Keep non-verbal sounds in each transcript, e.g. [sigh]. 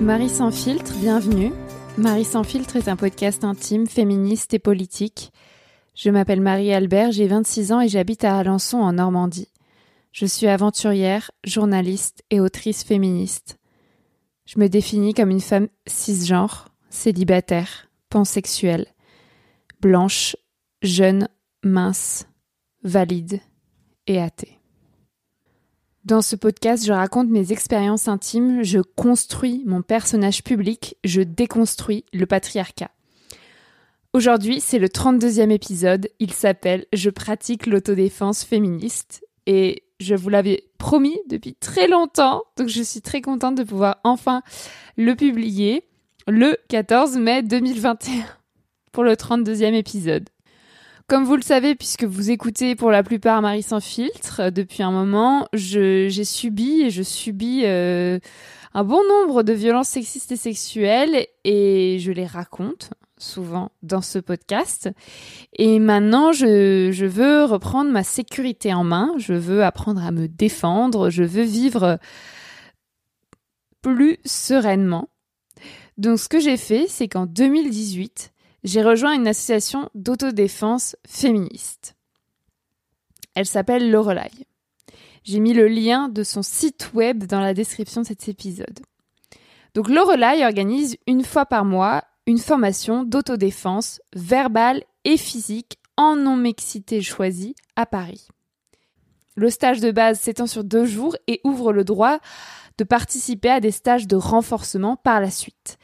Marie sans filtre, bienvenue. Marie sans filtre est un podcast intime, féministe et politique. Je m'appelle Marie Albert, j'ai 26 ans et j'habite à Alençon en Normandie. Je suis aventurière, journaliste et autrice féministe. Je me définis comme une femme cisgenre, célibataire, pansexuelle, blanche, jeune, mince, valide et athée. Dans ce podcast, je raconte mes expériences intimes, je construis mon personnage public, je déconstruis le patriarcat. Aujourd'hui, c'est le 32e épisode, il s'appelle Je pratique l'autodéfense féministe et je vous l'avais promis depuis très longtemps, donc je suis très contente de pouvoir enfin le publier le 14 mai 2021 pour le 32e épisode. Comme vous le savez, puisque vous écoutez pour la plupart Marie sans filtre euh, depuis un moment, j'ai subi et je subis euh, un bon nombre de violences sexistes et sexuelles et je les raconte souvent dans ce podcast. Et maintenant, je, je veux reprendre ma sécurité en main, je veux apprendre à me défendre, je veux vivre plus sereinement. Donc ce que j'ai fait, c'est qu'en 2018, j'ai rejoint une association d'autodéfense féministe. Elle s'appelle Lorelai. J'ai mis le lien de son site web dans la description de cet épisode. Donc Lorelai organise une fois par mois une formation d'autodéfense verbale et physique en non-mixité choisie à Paris. Le stage de base s'étend sur deux jours et ouvre le droit de participer à des stages de renforcement par la suite.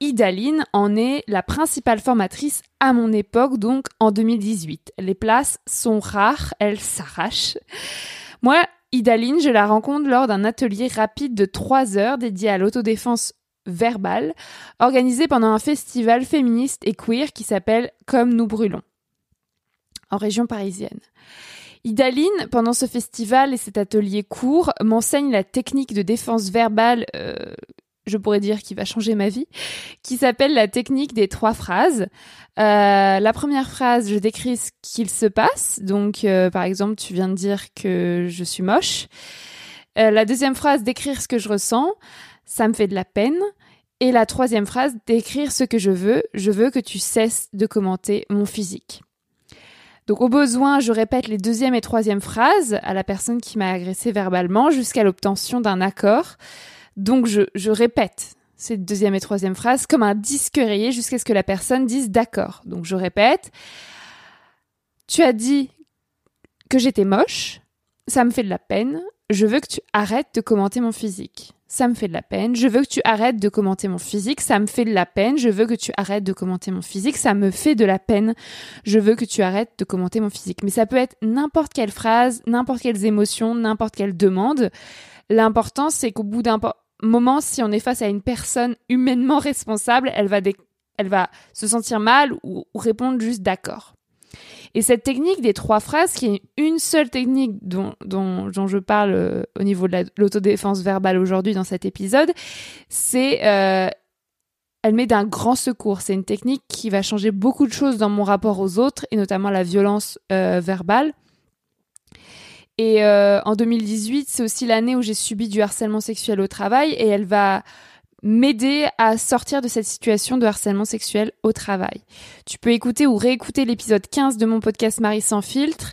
Idaline en est la principale formatrice à mon époque, donc en 2018. Les places sont rares, elles s'arrachent. Moi, Idaline, je la rencontre lors d'un atelier rapide de 3 heures dédié à l'autodéfense verbale, organisé pendant un festival féministe et queer qui s'appelle Comme nous brûlons, en région parisienne. Idaline, pendant ce festival et cet atelier court, m'enseigne la technique de défense verbale euh, je pourrais dire qui va changer ma vie, qui s'appelle la technique des trois phrases. Euh, la première phrase, je décris ce qu'il se passe. Donc, euh, par exemple, tu viens de dire que je suis moche. Euh, la deuxième phrase, décrire ce que je ressens. Ça me fait de la peine. Et la troisième phrase, décrire ce que je veux. Je veux que tu cesses de commenter mon physique. Donc au besoin, je répète les deuxième et troisième phrases à la personne qui m'a agressé verbalement jusqu'à l'obtention d'un accord. Donc je, répète cette deuxième et troisième phrase comme un disque rayé jusqu'à ce que la personne dise d'accord. Donc je répète. Tu as dit que j'étais moche, ça me fait de la peine, je veux que tu arrêtes de commenter mon physique. Ça me fait de la peine, je veux que tu arrêtes de commenter mon physique, ça me fait de la peine, je veux que tu arrêtes de commenter mon physique, ça me fait de la peine, je veux que tu arrêtes de commenter mon physique. Mais ça peut être n'importe quelle phrase, n'importe quelles émotions, n'importe quelle demande. L'important, c'est qu'au bout d'un moment, si on est face à une personne humainement responsable, elle va, elle va se sentir mal ou, répondre juste d'accord. Et cette technique des trois phrases, qui est une seule technique dont, dont, je parle euh, au niveau de l'autodéfense verbale aujourd'hui dans cet épisode, c'est euh, elle met d'un grand secours. C'est une technique qui va changer beaucoup de choses dans mon rapport aux autres et notamment la violence euh, verbale. Et euh, en 2018, c'est aussi l'année où j'ai subi du harcèlement sexuel au travail et elle va m'aider à sortir de cette situation de harcèlement sexuel au travail. Tu peux écouter ou réécouter l'épisode 15 de mon podcast Marie sans filtre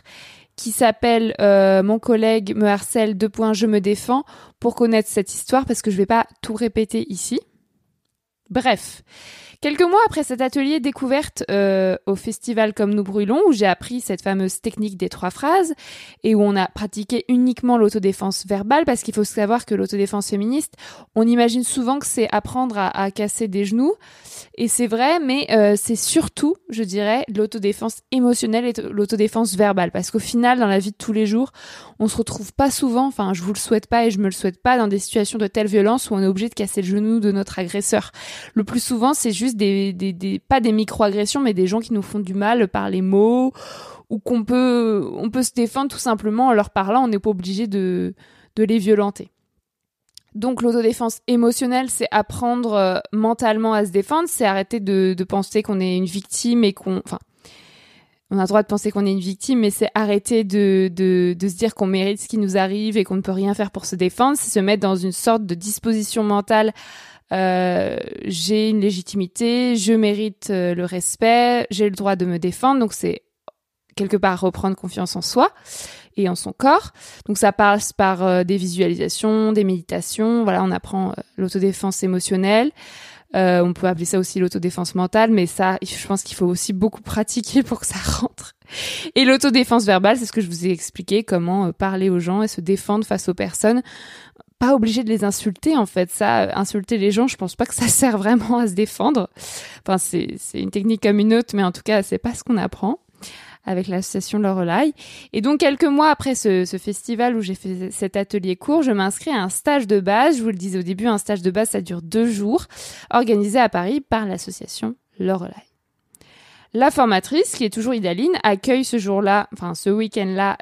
qui s'appelle euh, Mon collègue me harcèle, deux je me défends, pour connaître cette histoire parce que je vais pas tout répéter ici. Bref, Quelques mois après cet atelier découverte euh, au festival Comme nous brûlons, où j'ai appris cette fameuse technique des trois phrases et où on a pratiqué uniquement l'autodéfense verbale, parce qu'il faut savoir que l'autodéfense féministe, on imagine souvent que c'est apprendre à, casser des genoux, et c'est vrai, mais euh, c'est surtout, je dirais, l'autodéfense émotionnelle et l'autodéfense verbale, parce qu'au final, dans la vie de tous les jours, on se retrouve pas souvent, enfin, je vous le souhaite pas et je me le souhaite pas, dans des situations de telle violence où on est obligé de casser le genou de notre agresseur. Le plus souvent, c'est juste pas des micro-agressions, mais des gens qui nous font du mal par les mots, ou qu'on peut, on peut se défendre tout simplement en leur parlant, on n'est pas obligé de, de les violenter. Donc l'autodéfense émotionnelle, c'est apprendre euh, mentalement à se défendre, c'est arrêter de, penser qu'on est une victime et qu'on... Enfin, on a le droit de penser qu'on est une victime, mais c'est arrêter de, de se dire qu'on mérite ce qui nous arrive et qu'on ne peut rien faire pour se défendre, c'est se mettre dans une sorte de disposition mentale euh, j'ai une légitimité, je mérite euh, le respect, j'ai le droit de me défendre. Donc c'est quelque part reprendre confiance en soi et en son corps. Donc ça passe par euh, des visualisations, des méditations. Voilà, on apprend l'autodéfense émotionnelle. on peut appeler ça aussi l'autodéfense mentale, mais ça, je pense qu'il faut aussi beaucoup pratiquer pour que ça [laughs] rentre. Et l'autodéfense verbale, c'est ce que je vous ai expliqué, comment parler aux gens et se défendre face aux personnes pas obligé de les insulter en fait. Ça, insulter les gens, je pense pas que ça [laughs] sert vraiment à se défendre. Enfin, c'est une technique comme une autre, mais en tout cas, c'est pas ce qu'on apprend avec l'association Lorelai. Et donc quelques mois après ce, ce festival où j'ai fait cet atelier court, je m'inscris à un stage de base. Je vous le disais au début, un stage de base, ça dure deux jours, organisé à Paris par l'association Lorelai. La formatrice, qui est toujours Idaline, accueille ce jour-là, enfin ce week-end-là,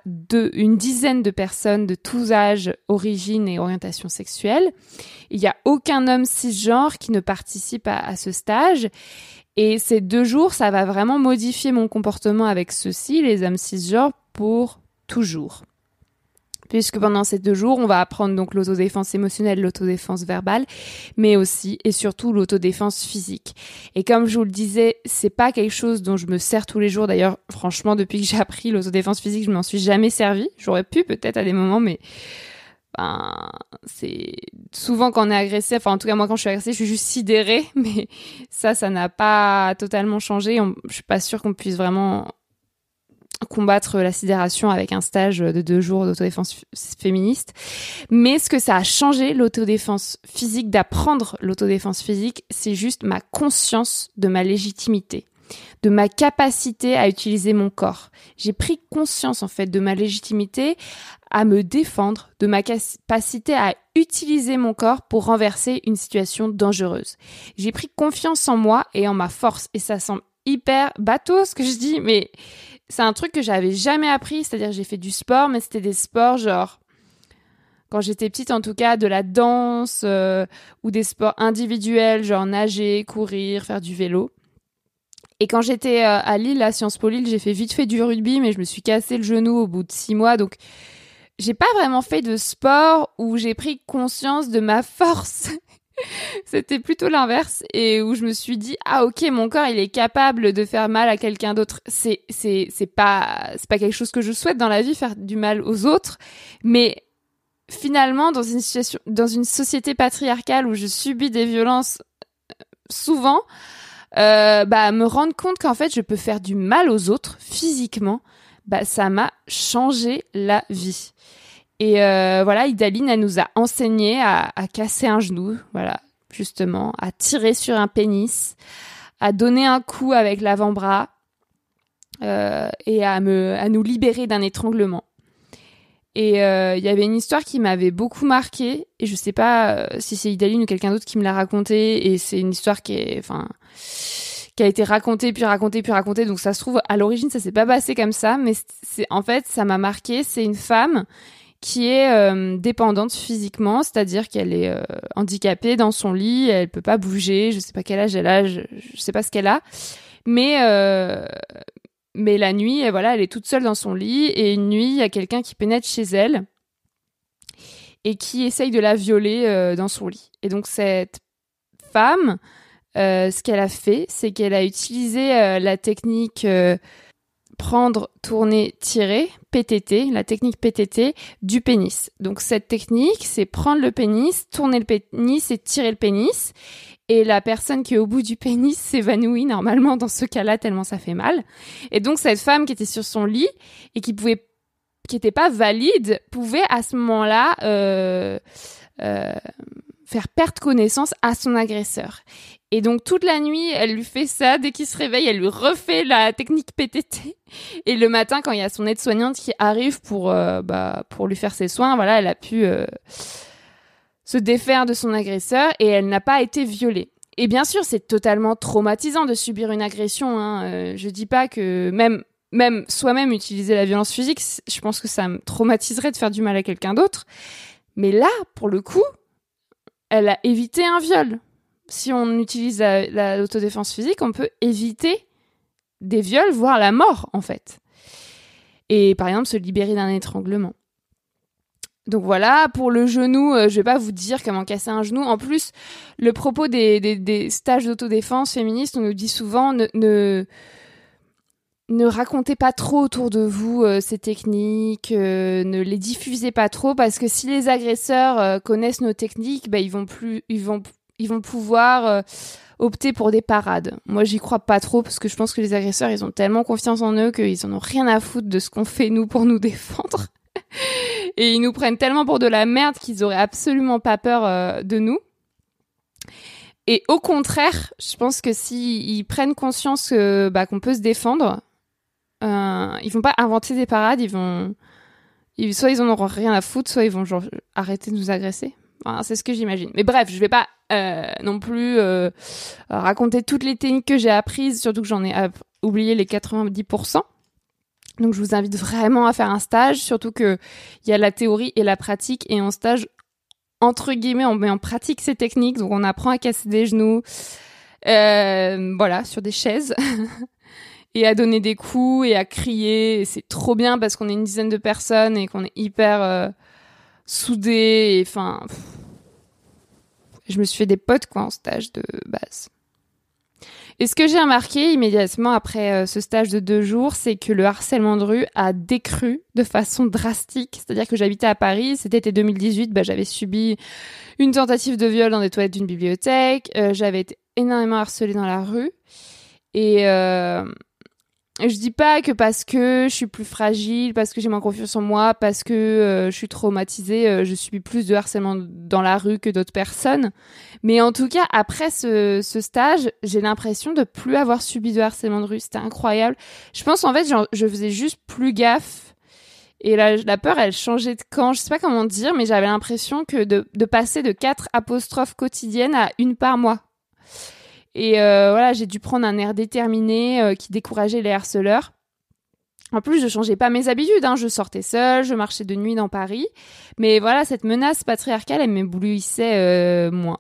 une dizaine de personnes de tous âges, origines et orientations sexuelles. Il n'y a aucun homme cisgenre qui ne participe à, à ce stage. Et ces deux jours, ça va vraiment modifier mon comportement avec ceux-ci, les hommes cisgenres, pour toujours puisque pendant ces deux jours, on va apprendre donc l'autodéfense émotionnelle, l'autodéfense verbale, mais aussi et surtout l'autodéfense physique. Et comme je vous le disais, c'est pas quelque chose dont je me sers tous les jours. D'ailleurs, franchement, depuis que j'ai appris l'autodéfense physique, je m'en suis jamais servi. J'aurais pu peut-être à des moments, mais ben, c'est souvent quand on est agressé, enfin en tout cas moi quand je suis agressée, je suis juste sidérée, [laughs] mais ça, ça n'a pas totalement changé. je suis pas sûre qu'on puisse vraiment combattre la sidération avec un stage de deux jours d'autodéfense féministe. Mais ce que ça a changé, l'autodéfense physique, d'apprendre l'autodéfense physique, c'est juste ma conscience de ma légitimité de ma capacité à utiliser mon corps. J'ai pris conscience en fait de ma légitimité à me défendre, de ma capacité à utiliser mon corps pour renverser une situation dangereuse. J'ai pris confiance en moi et en ma force et ça semble hyper bateau ce que je dis mais c'est un truc que j'avais jamais appris, c'est-à-dire j'ai fait du sport, mais c'était des sports genre quand j'étais petite en tout cas de la danse euh, ou des sports individuels genre nager, courir, faire du vélo. Et quand j'étais euh, à Lille, à Sciences Po Lille, j'ai fait vite fait du rugby, mais je me suis cassé le genou au bout de six mois, donc j'ai pas vraiment fait de sport où j'ai pris conscience de ma force C'était plutôt l'inverse et où je me suis dit ah ok mon corps il est capable de faire mal à quelqu'un d'autre. C'est c'est c'est pas c'est pas quelque chose que je souhaite dans la vie faire du mal aux autres, mais finalement dans une situation dans une société patriarcale où je subis des violences euh, souvent euh, bah me rendre compte qu'en fait je peux faire du mal aux autres physiquement bah ça m'a changé la vie et euh, voilà, Idaline, elle nous a enseigné à, casser un genou, voilà, justement, à tirer sur un pénis, à donner un coup avec l'avant-bras euh, et à, me, à nous libérer d'un étranglement. Et euh, il y avait une histoire qui m'avait beaucoup marquée, et je sais pas si c'est Idaline ou quelqu'un d'autre qui me l'a racontée, et c'est une histoire qui est, enfin, qui a été racontée puis racontée puis racontée. Donc ça se trouve à l'origine ça s'est pas passé comme ça, mais en fait ça m'a marqué. C'est une femme qui est euh, dépendante physiquement, c'est-à-dire qu'elle est euh, handicapée dans son lit, elle peut pas bouger, je sais pas quel âge elle a, je, sais pas ce qu'elle a, mais euh, mais la nuit, voilà, elle est toute seule dans son lit et une nuit, il y a quelqu'un qui pénètre chez elle et qui essaye de la violer dans son lit. Et donc cette femme, ce qu'elle a fait, c'est qu'elle a utilisé la technique prendre, tourner, tirer, PTT, la technique PTT du pénis. Donc cette technique, c'est prendre le pénis, tourner le pénis et tirer le pénis. Et la personne qui est au bout du pénis [laughs] s'évanouit normalement dans ce cas-là tellement ça fait mal. Et donc cette femme qui était sur son lit et qui pouvait, qui était pas valide, pouvait à ce moment-là euh, euh, faire perdre connaissance à son agresseur. Et donc toute la nuit, elle lui fait ça. Dès qu'il se réveille, elle lui refait la technique PTT. Et le matin, quand il y a son aide-soignante qui arrive pour euh, bah, pour lui faire ses soins, voilà, elle a pu euh, se défaire de son agresseur et elle n'a pas été violée. Et bien sûr, c'est totalement traumatisant de subir une agression. Hein. Euh, je dis pas que même même soi-même utiliser la violence physique, je pense que ça me traumatiserait de faire du mal à quelqu'un d'autre. Mais là, pour le coup, elle a évité un viol si on utilise l'autodéfense physique, on peut éviter des viols, voire la mort, en fait. Et par exemple, se libérer d'un étranglement. Donc voilà, pour le genou, euh, je vais pas vous dire comment casser un genou. En plus, le propos des, stages d'autodéfense féministes, on nous dit souvent ne, racontez pas trop autour de vous euh, ces techniques, euh, ne les diffusez pas trop parce que si les agresseurs connaissent nos techniques, bah, ils vont plus, ils vont, ils vont pouvoir opter pour des parades. Moi, j'y crois pas trop parce que je pense que les agresseurs, ils ont tellement confiance en eux qu'ils en ont rien à foutre de ce qu'on fait nous pour nous défendre. [laughs] Et ils nous prennent tellement pour de la merde qu'ils auraient absolument pas peur euh, de nous. Et au contraire, je pense que s'ils prennent conscience bah, qu'on peut se défendre, euh, ils vont pas inventer des parades, ils vont, soit ils en auront rien à foutre, soit ils vont arrêter de nous agresser. C'est ce que j'imagine. Mais bref, je vais pas euh, non plus euh, raconter toutes les techniques que j'ai apprises, surtout que j'en ai oublié les 90%. Donc je vous invite vraiment à faire un stage, surtout que il y a la théorie et la pratique, et en stage, entre guillemets, on met en pratique ces techniques, donc on apprend à casser des genoux, euh, voilà, sur des chaises, [laughs] et à donner des coups et à crier. C'est trop bien parce qu'on est une dizaine de personnes et qu'on est hyper soudés. Enfin, je me suis fait des potes quoi en stage de base. Et ce que j'ai remarqué immédiatement après euh, ce stage de deux jours, c'est que le harcèlement de rue a décru de façon drastique. C'est-à-dire que j'habitais à Paris, c'était été 2018, bah, j'avais subi une tentative de viol dans des toilettes d'une bibliothèque, euh, j'avais été énormément harcelée dans la rue. Et, euh, je dis pas que parce que je suis plus fragile, parce que j'ai moins confiance en moi, parce que euh, je suis traumatisée, euh, je subis plus de harcèlement dans la rue que d'autres personnes. Mais en tout cas, après ce, stage, j'ai l'impression de plus avoir subi de harcèlement de rue. C'était incroyable. Je pense en fait, je faisais juste plus gaffe. Et la, la peur, elle changeait de camp. Je sais pas comment dire, mais j'avais l'impression que de, de passer de quatre apostrophes quotidiennes à une par mois. Et euh, voilà, j'ai dû prendre un air déterminé euh, qui décourageait les harceleurs. En plus, je changeais pas mes habitudes. Hein. Je sortais seule, je marchais de nuit dans Paris. Mais voilà, cette menace patriarcale, elle m'éblouissait euh, moins.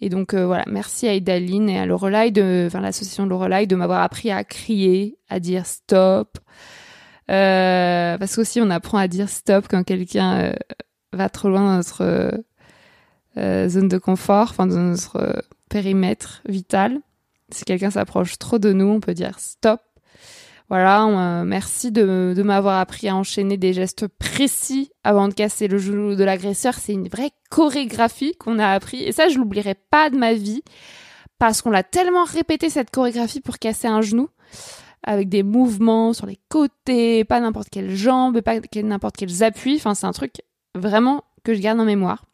Et donc voilà, merci à Idaline et à Lorelai, de, enfin l'association Lorelai, de m'avoir appris à crier, à dire stop. Euh, parce qu'aussi on apprend à dire stop quand quelqu'un va trop loin dans notre zone de confort, enfin dans notre périmètre vital. Si quelqu'un s'approche trop de nous, on peut dire stop. Voilà, euh, merci de, m'avoir appris à enchaîner des gestes précis avant de casser le genou de l'agresseur. C'est une vraie chorégraphie qu'on a appris. Et ça, je l'oublierai pas de ma vie. Parce qu'on l'a tellement répété cette chorégraphie pour casser un genou. Avec des mouvements sur les côtés, pas n'importe quelle jambe, pas n'importe quels appuis. Enfin, c'est un truc vraiment que je garde en mémoire.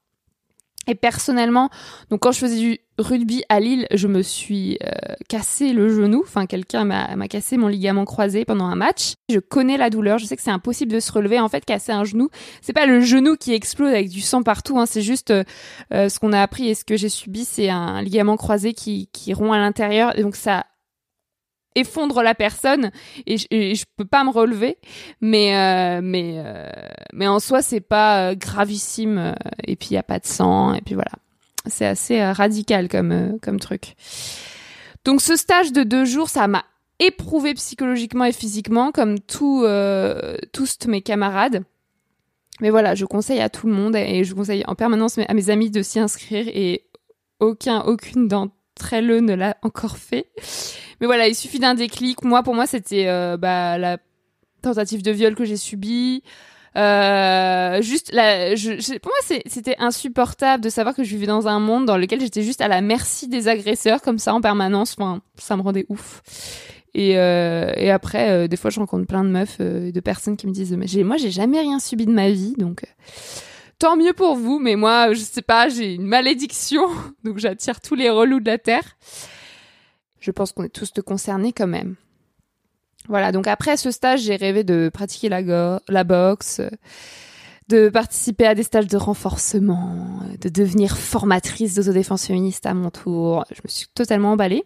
Et personnellement, donc quand je faisais du rugby à Lille, je me suis euh, cassé le genou. Enfin, quelqu'un m'a cassé mon ligament croisé pendant un match. Je connais la douleur. Je sais que c'est impossible de se relever. En fait, casser un genou, c'est pas le genou qui explose avec du sang partout. Hein, c'est juste euh, ce qu'on a appris et ce que j'ai subi, c'est un ligament croisé qui, qui rompt à l'intérieur. Donc ça effondre la personne et je, je peux pas me relever. Mais euh, mais euh, mais en soi c'est pas euh, gravissime et puis il y a pas de sang et puis voilà. C'est assez radical comme comme truc. Donc ce stage de deux jours ça m'a éprouvé psychologiquement et physiquement comme tout tous mes camarades. Mais voilà je conseille à tout le monde et je conseille en permanence à mes amis de s'y inscrire et aucun aucune d'entre elles ne l'a encore fait mais voilà, il suffit d'un déclic. Moi, pour moi, c'était euh, bah, la tentative de viol que j'ai subie. Euh, juste la, je, pour moi c'était insupportable de savoir que je vivais dans un monde dans lequel j'étais juste à la merci des agresseurs comme ça en permanence enfin ça me rendait ouf et, euh, et après euh, des fois je rencontre plein de meufs euh, de personnes qui me disent mais moi j'ai jamais rien subi de ma vie donc tant mieux pour vous mais moi je sais pas j'ai une malédiction [laughs] donc j'attire tous les relous de la terre je pense qu'on est tous concernés quand même. Voilà, donc après ce stage, j'ai rêvé de pratiquer la, la boxe, de participer à des stages de renforcement, de devenir formatrice d'autodéfense féministe à mon tour. Je me suis totalement emballée.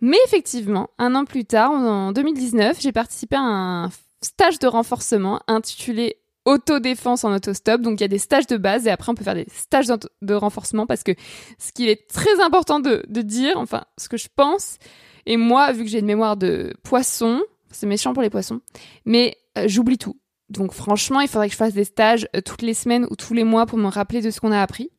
Mais effectivement, un an plus tard, en 2019, j'ai participé à un stage de renforcement intitulé autodéfense en autostop. Donc il y a des stages de base et après on peut faire des stages de renforcement parce que ce qu'il est très important de, dire, enfin ce que je pense, et moi vu que j'ai une mémoire de poisson, c'est méchant pour les poissons, mais euh, j'oublie tout. Donc franchement, il faudrait que je fasse des stages euh, toutes les semaines ou tous les mois pour me rappeler de ce qu'on a appris.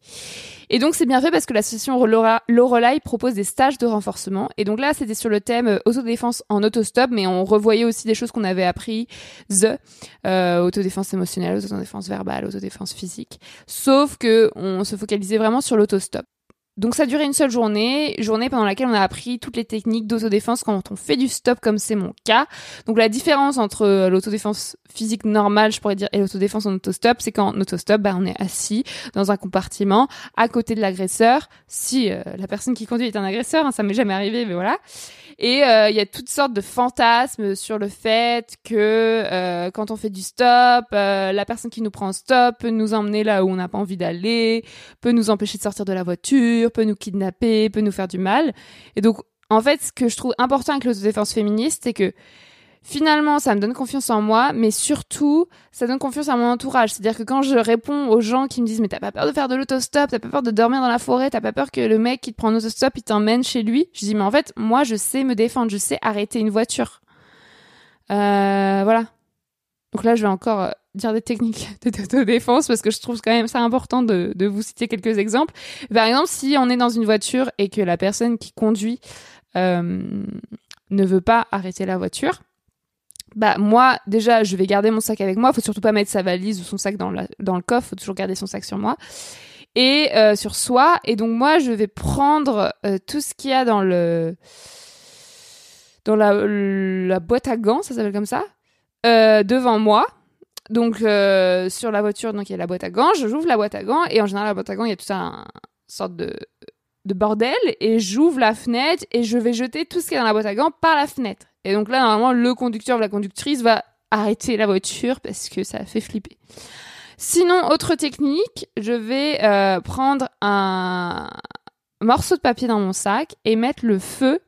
Et donc c'est bien fait parce que l'association Lorelai propose des stages de renforcement. Et donc là, c'était sur le thème euh, autodéfense en autostop, mais on revoyait aussi des choses qu'on avait appris, the euh, autodéfense émotionnelle, autodéfense verbale, autodéfense physique. Sauf que on se focalisait vraiment sur l'autostop. Donc ça durait une seule journée, journée pendant laquelle on a appris toutes les techniques d'autodéfense quand on fait du stop comme c'est mon cas. Donc la différence entre euh, l'autodéfense physique normale, je pourrais dire, et l'autodéfense en autostop, c'est qu'en autostop, bah, on est assis dans un compartiment à côté de l'agresseur. Si euh, la personne qui conduit est un agresseur, hein, ça m'est jamais arrivé, mais voilà. Et euh, il y a toutes sortes de fantasmes sur le fait que euh, quand on fait du stop, euh, la personne qui nous prend en stop peut nous emmener là où on n'a pas envie d'aller, peut nous empêcher de sortir de la voiture, peut nous kidnapper, peut nous faire du mal. Et donc, en fait, ce que je trouve important avec l'autodéfense féministe, c'est que finalement, ça me donne confiance en moi, mais surtout, ça donne confiance à mon entourage. C'est-à-dire que quand je réponds aux gens qui me disent, mais t'as pas peur de faire de l'autostop, t'as pas peur de dormir dans la forêt, t'as pas peur que le mec qui te prend en autostop, il t'emmène chez lui, je dis, mais en fait, moi, je sais me défendre, je sais arrêter une voiture. Euh, voilà. Donc là, je vais encore euh, dire des techniques [laughs] d'autodéfense parce que je trouve quand même ça important de, de vous citer quelques exemples. Par exemple, si on est dans une voiture et que la personne qui conduit euh, ne veut pas arrêter la voiture, bah moi déjà je vais garder mon sac avec moi. Faut surtout pas mettre sa valise ou son sac dans, la, dans le coffre. Faut toujours garder son sac sur moi. Et euh, sur soi. Et donc moi je vais prendre euh, tout ce qu'il y a dans le dans la, boîte à gants ça s'appelle comme ça devant moi donc sur la voiture donc il y a la boîte à gants. J'ouvre la boîte à gants et en général la boîte à gants il y a tout un sorte de de bordel. Et j'ouvre la fenêtre et je vais jeter tout ce qui est dans la boîte à gants par la fenêtre. Et donc là, normalement, le conducteur ou la conductrice va arrêter la voiture parce que ça fait flipper. Sinon, autre technique, je vais euh, prendre un morceau de papier dans mon sac et mettre le feu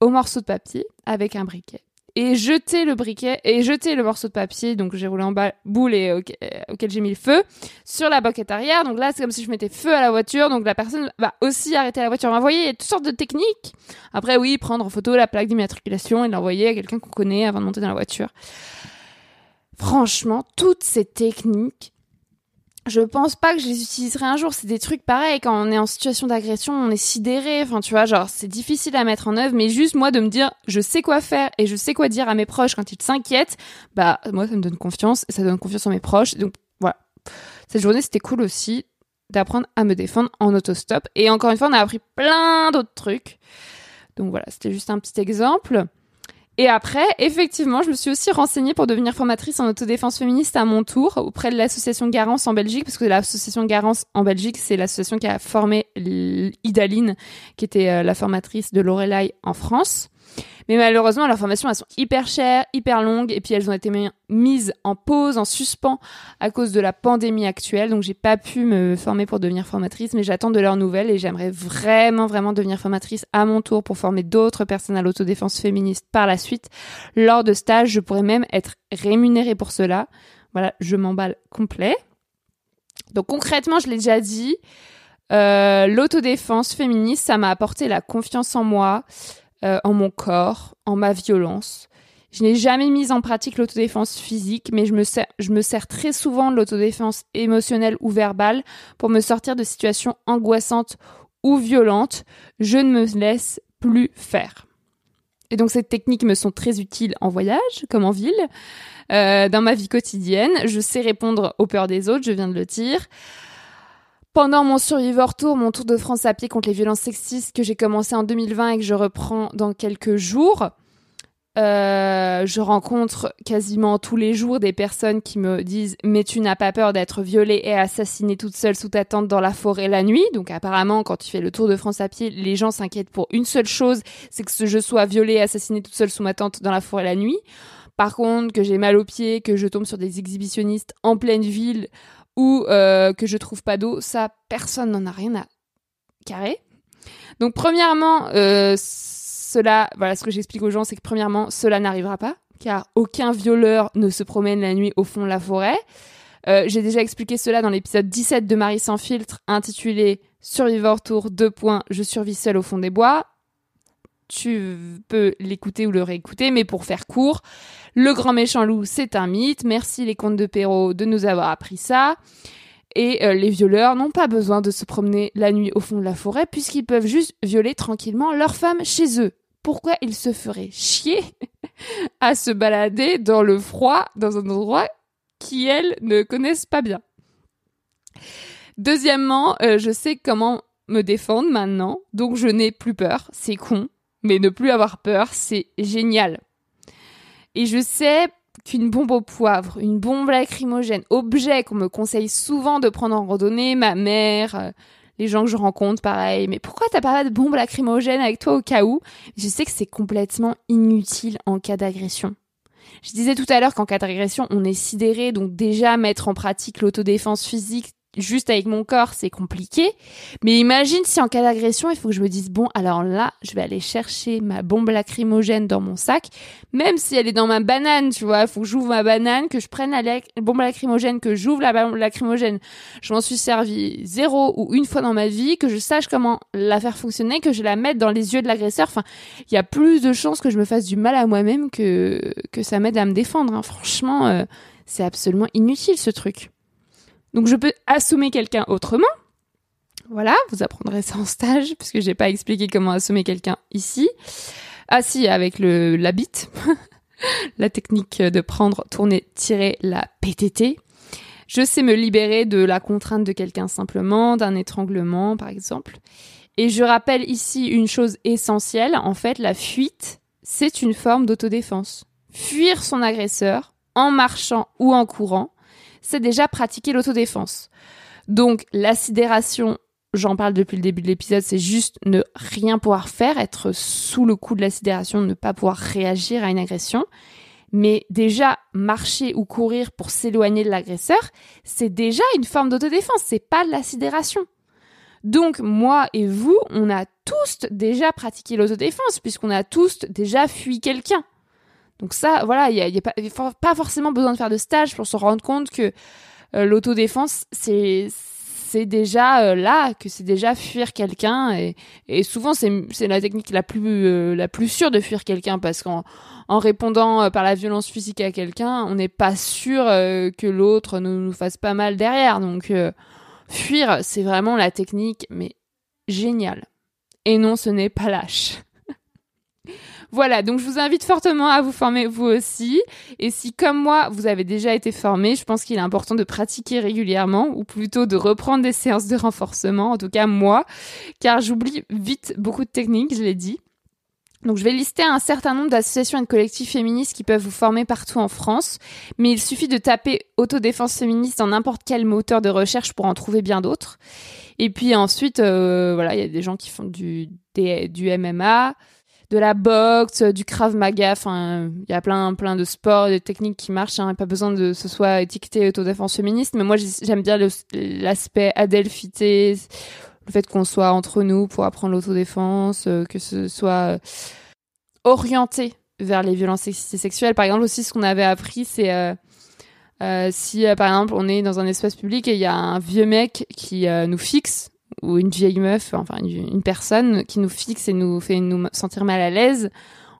au morceau de papier avec un briquet et jeter le briquet et jeter le morceau de papier donc j'ai roulé en boule et auquel, j'ai mis le feu sur la banquette arrière. Donc là c'est comme si je mettais feu à la voiture. Donc la personne va aussi arrêter la voiture. Vous toutes sortes de techniques. Après oui prendre en photo la plaque d'immatriculation et l'envoyer à quelqu'un qu'on connaît avant de monter dans la voiture. Franchement toutes ces techniques je pense pas que je les utiliserai un jour. C'est des trucs pareils quand on est en situation d'agression, on est sidéré. Enfin, tu vois, genre c'est difficile à mettre en œuvre. Mais juste moi de me dire, je sais quoi faire et je sais quoi dire à mes proches quand ils s'inquiètent. Bah moi ça me donne confiance et ça donne confiance en mes proches. Donc voilà. Cette journée c'était cool aussi d'apprendre à me défendre en autostop. Et encore une fois, on a appris plein d'autres trucs. Donc voilà, c'était juste un petit exemple. Et après, effectivement, je me suis aussi renseignée pour devenir formatrice en autodéfense féministe à mon tour auprès de l'association Garance en Belgique, parce que l'association Garance en Belgique, c'est l'association qui a formé Idaline, qui était euh, la formatrice de Lorelai en France. Mais malheureusement, leurs formations, elles sont hyper chères, hyper longues, et puis elles ont été mises en pause, en suspens à cause de la pandémie actuelle. Donc, j'ai pas pu me former pour devenir formatrice, mais j'attends de leurs nouvelles et j'aimerais vraiment, vraiment devenir formatrice à mon tour pour former d'autres personnes à l'autodéfense féministe par la suite. Lors de stages, je pourrais même être rémunérée pour cela. Voilà, je m'emballe complet. Donc concrètement, je l'ai déjà dit, euh, l'autodéfense féministe, ça m'a apporté la confiance en moi, euh, en mon corps, en ma violence. Je n'ai jamais mis en pratique l'autodéfense physique, mais je me, sers, très souvent de l'autodéfense émotionnelle ou verbale pour me sortir de situations angoissantes ou violentes. Je ne me laisse plus faire. Et donc ces techniques me sont très utiles en voyage, comme en ville, euh, dans ma vie quotidienne. Je sais répondre aux peurs des autres, je viens de le dire. Pendant mon Survivor Tour, mon Tour de France à pied contre les violences sexistes que j'ai commencé en 2020 et que je reprends dans quelques jours, euh, je rencontre quasiment tous les jours des personnes qui me disent mais tu n'as pas peur d'être violée et assassinée toute seule sous ta tente dans la forêt la nuit? Donc apparemment quand tu fais le Tour de France à pied, les gens s'inquiètent pour une seule chose, c'est que je sois violée et assassinée toute seule sous ma tente dans la forêt la nuit. Par contre, que j'ai mal aux pieds, que je tombe sur des exhibitionnistes en pleine ville ou euh, que je trouve pas d'eau, ça, personne n'en a rien à carrer. Donc, premièrement, euh, cela, voilà, ce que j'explique aux gens, c'est que premièrement, cela n'arrivera pas, car aucun violeur ne se promène la nuit au fond de la forêt. Euh, j'ai déjà expliqué cela dans l'épisode 17 de Marie sans filtre, intitulé Survivor Tour 2. Je survis seul au fond des bois. Tu peux l'écouter ou le réécouter, mais pour faire court, le grand méchant loup, c'est un mythe. Merci les contes de Perrault de nous avoir appris ça. Et euh, les violeurs n'ont pas besoin de se promener la nuit au fond de la forêt puisqu'ils peuvent juste violer tranquillement leur femme chez eux. Pourquoi ils se feraient chier [laughs] à se balader dans le froid dans un endroit qui, elles, ne connaissent pas bien? Deuxièmement, euh, je sais comment me défendre maintenant, donc je n'ai plus peur. C'est con, mais ne plus avoir peur, c'est génial. Et je sais qu'une bombe au poivre, une bombe lacrymogène, objet qu'on me conseille souvent de prendre en randonnée, ma mère, euh, les gens que je rencontre, pareil. Mais pourquoi t'as pas de bombe lacrymogène avec toi au cas où? Je sais que c'est complètement inutile en cas d'agression. Je disais tout à l'heure qu'en cas d'agression, on est sidéré, donc déjà mettre en pratique l'autodéfense physique juste avec mon corps, c'est compliqué. Mais imagine si en cas d'agression, il faut que je me dise, bon, alors là, je vais aller chercher ma bombe lacrymogène dans mon sac, même si elle est dans ma banane, tu vois, il faut que j'ouvre ma banane, que je prenne la bombe lacrymogène, que j'ouvre la bombe lacrymogène. Je m'en suis servi zéro ou une fois dans ma vie, que je sache comment la faire fonctionner, que je la mette dans les yeux de l'agresseur. Enfin, il y a plus de chances que je me fasse du mal à moi-même que, que ça m'aide à me défendre. Hein. Franchement, euh, c'est absolument inutile ce truc. Donc je peux assommer quelqu'un autrement. Voilà, vous apprendrez ça en stage, puisque j'ai pas expliqué comment assommer quelqu'un ici. Ah si, avec le, la bite. [laughs] la technique de prendre, tourner, tirer la PTT. Je sais me libérer de la contrainte de quelqu'un simplement, d'un étranglement par exemple. Et je rappelle ici une chose essentielle, en fait la fuite, c'est une forme d'autodéfense. Fuir son agresseur en marchant ou en courant, c'est déjà pratiquer l'autodéfense. Donc la sidération, j'en parle depuis le début de l'épisode, c'est juste ne rien pouvoir faire, être sous le coup de la sidération, ne pas pouvoir réagir à une agression. Mais déjà, marcher ou courir pour s'éloigner de l'agresseur, c'est déjà une forme d'autodéfense, c'est pas de la sidération. Donc moi et vous, on a tous déjà pratiqué l'autodéfense puisqu'on a tous déjà fui quelqu'un. Donc ça, voilà, il n'y a, pas, forcément besoin de faire de stage pour se rendre compte que euh, l'autodéfense, c'est déjà euh, là, que c'est déjà fuir quelqu'un et, souvent c'est la technique la plus euh, la plus sûre de fuir quelqu'un parce qu'en en répondant par la violence physique à quelqu'un, on n'est pas sûr que l'autre ne nous fasse pas mal derrière. Donc fuir, c'est vraiment la technique mais géniale. Et non, ce n'est pas lâche. [laughs] Voilà, donc je vous invite fortement à vous former vous aussi. Et si, comme moi, vous avez déjà été formé, je pense qu'il est important de pratiquer régulièrement, ou plutôt de reprendre des séances de renforcement, en tout cas moi, car j'oublie vite beaucoup de techniques, je l'ai dit. Donc je vais lister un certain nombre d'associations et de collectifs féministes qui peuvent vous former partout en France, mais il suffit de taper autodéfense féministe dans n'importe quel moteur de recherche pour en trouver bien d'autres. Et puis ensuite, euh, voilà, il y a des gens qui font du, du MMA, de la boxe, du krav maga. Enfin, il y a plein, plein de sports, de techniques qui marchent. Hein, pas besoin de ce soit étiqueté autodéfense féministe. Mais moi, j'aime bien l'aspect adelphité, le fait qu'on soit entre nous pour apprendre l'autodéfense, euh, que ce soit euh, orienté vers les violences sexuelles. Par exemple, aussi, ce qu'on avait appris, c'est euh, si, par exemple, on est dans un espace public et il y a un vieux mec qui nous fixe ou une vieille meuf, enfin une, personne qui nous fixe et nous fait nous sentir mal à l'aise,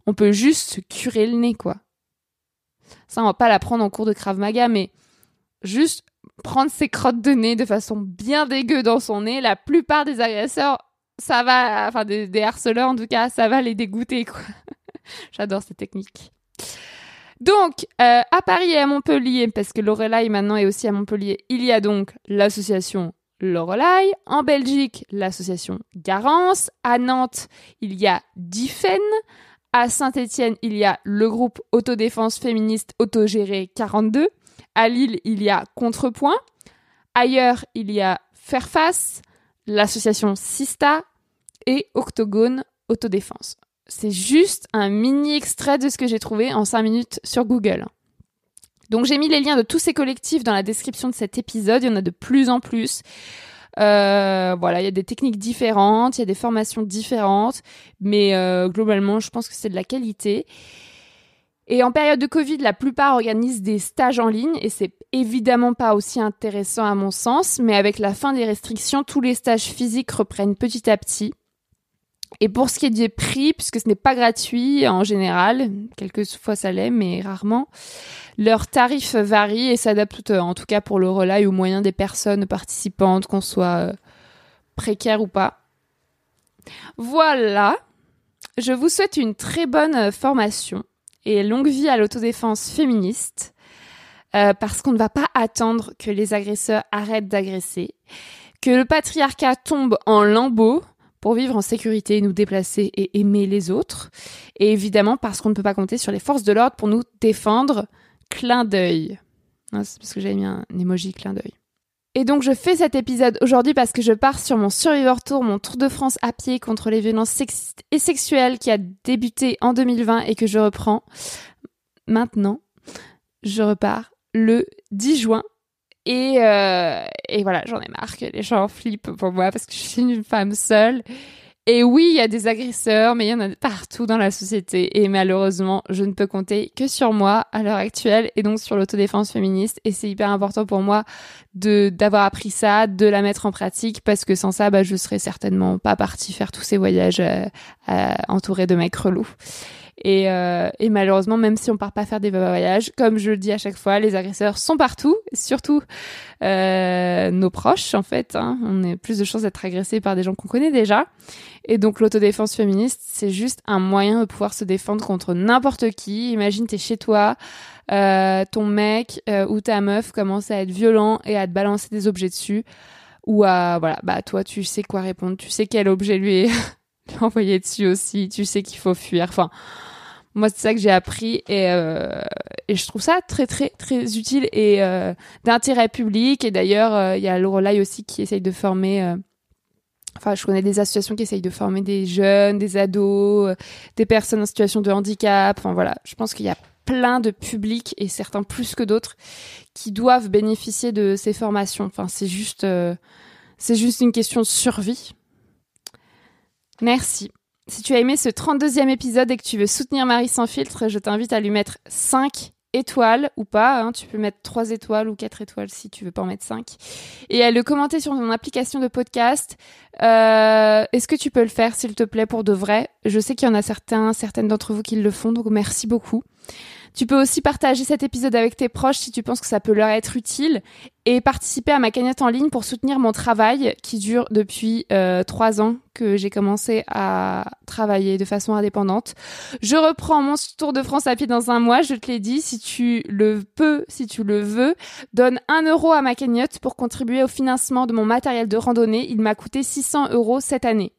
on peut juste curer le nez, quoi. Ça, on va pas l'apprendre en cours de Krav Maga, mais juste prendre ses crottes de nez de façon bien dégueu dans son nez. La plupart des agresseurs, ça va, enfin des, harceleurs en tout cas, ça va les dégoûter, quoi. [laughs] J'adore cette technique. Donc, euh, à Paris et à Montpellier, parce que Lorelai maintenant est aussi à Montpellier, il y a donc l'association Lorelai. En Belgique, l'association Garance. À Nantes, il y a Difen. À Saint-Étienne, il y a le groupe Autodéfense féministe autogéré 42. À Lille, il y a Contrepoint. Ailleurs, il y a Fairface, l'association Sista et Octogone Autodéfense. C'est juste un mini extrait de ce que j'ai trouvé en 5 minutes sur Google. Donc j'ai mis les liens de tous ces collectifs dans la description de cet épisode. Il y en a de plus en plus. Euh, voilà, il y a des techniques différentes, il y a des formations différentes, mais euh, globalement, je pense que c'est de la qualité. Et en période de Covid, la plupart organisent des stages en ligne et c'est évidemment pas aussi intéressant à mon sens, mais avec la fin des restrictions, tous les stages physiques reprennent petit à petit. Et pour ce qui est des prix, puisque ce n'est pas gratuit en général, quelques fois ça l'est, mais rarement, leurs tarifs varient et s'adaptent en tout cas pour le relais au moyen des personnes participantes, qu'on soit euh, précaire ou pas. Voilà. Je vous souhaite une très bonne euh, formation et longue vie à l'autodéfense féministe. Euh, parce qu'on ne va pas attendre que les agresseurs arrêtent d'agresser, que le patriarcat tombe en lambeaux pour vivre en sécurité, nous déplacer et aimer les autres, et évidemment parce qu'on ne peut pas compter sur les forces de l'ordre pour nous défendre. Clin d'œil. C'est parce que j'avais mis un emoji clin d'œil. Et donc je fais cet épisode aujourd'hui parce que je pars sur mon Survivor Tour, mon Tour de France à pied contre les violences sexistes et sexuelles qui a débuté en 2020 et que je reprends maintenant. Je repars le 10 juin. Et, euh, et voilà, j'en ai marre que les gens flippent pour moi parce que je suis une femme seule et oui, il y a des agresseurs, mais il y en a partout dans la société. Et malheureusement, je ne peux compter que sur moi à l'heure actuelle et donc sur l'autodéfense féministe. Et c'est hyper important pour moi de d'avoir appris ça, de la mettre en pratique, parce que sans ça, bah, je serais certainement pas partie faire tous ces voyages euh, euh, entourés de mecs relous. Et, euh, et, malheureusement, même si on part pas faire des voyages, comme je le dis à chaque fois, les agresseurs sont partout, surtout euh, nos proches en fait. Hein. On a plus de chances d'être agressés par des gens qu'on connaît déjà. Et donc l'autodéfense féministe, c'est juste un moyen de pouvoir se défendre contre n'importe qui. Imagine t'es chez toi, euh, ton mec euh, ou ta meuf commence à être violent et à te balancer des objets dessus. Ou à voilà, bah toi tu sais quoi répondre, tu sais quel objet lui est [laughs] [laughs] envoyé dessus aussi, tu sais qu'il faut fuir. Enfin, moi, c'est ça que j'ai appris et, euh, et je trouve ça très très très utile et euh, d'intérêt public. Et d'ailleurs, euh, il y a Lorelai aussi qui essaye de former. Euh, enfin, je connais des associations qui essayent de former des jeunes, des ados, euh, des personnes en situation de handicap. Enfin voilà, je pense qu'il y a plein de publics et certains plus que d'autres qui doivent bénéficier de ces formations. Enfin, c'est juste c'est juste une question de survie. Merci. Si tu as aimé ce 32e épisode et que tu veux soutenir Marie sans filtre, je t'invite à lui mettre 5 étoiles ou pas. Hein. tu peux mettre 3 étoiles ou 4 étoiles si tu veux pas en mettre 5. Et à le commenter sur mon application de podcast. Euh, Est-ce que tu peux le faire, s'il te plaît, pour de vrai? Je sais qu'il y en a certains, certaines d'entre vous qui le font, donc merci beaucoup. Tu peux aussi partager cet épisode avec tes proches si tu penses que ça peut leur être utile et participer à ma cagnotte en ligne pour soutenir mon travail qui dure depuis euh, trois ans que j'ai commencé à travailler de façon indépendante. Je reprends mon Tour de France à pied dans un mois, je te l'ai dit, si tu le peux, si tu le veux, donne un euro à ma cagnotte pour contribuer au financement de mon matériel de randonnée. Il m'a coûté 600 euros cette année.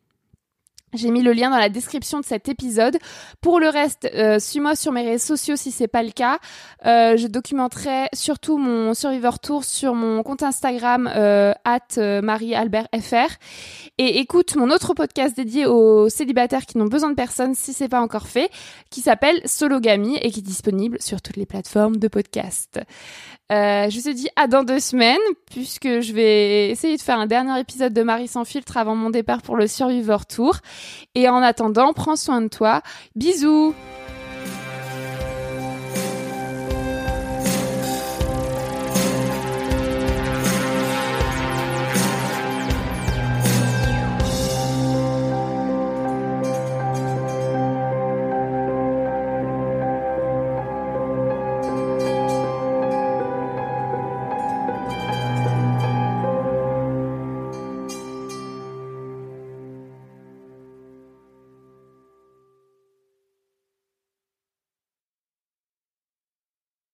J'ai mis le lien dans la description de cet épisode. Pour le reste, euh, suis-moi sur mes réseaux sociaux si c'est pas le cas. Euh, je documenterai surtout mon Survivor Tour sur mon compte Instagram euh, euh @mariealbertfr et écoute mon autre podcast dédié aux célibataires qui n'ont besoin de personne si c'est pas encore fait, qui s'appelle Sologamy et qui est disponible sur toutes les plateformes de podcast. Euh, je te dis à dans deux semaines, puisque je vais essayer de faire un dernier épisode de Marie sans filtre avant mon départ pour le Survivor Tour. Et en attendant, prends soin de toi. Bisous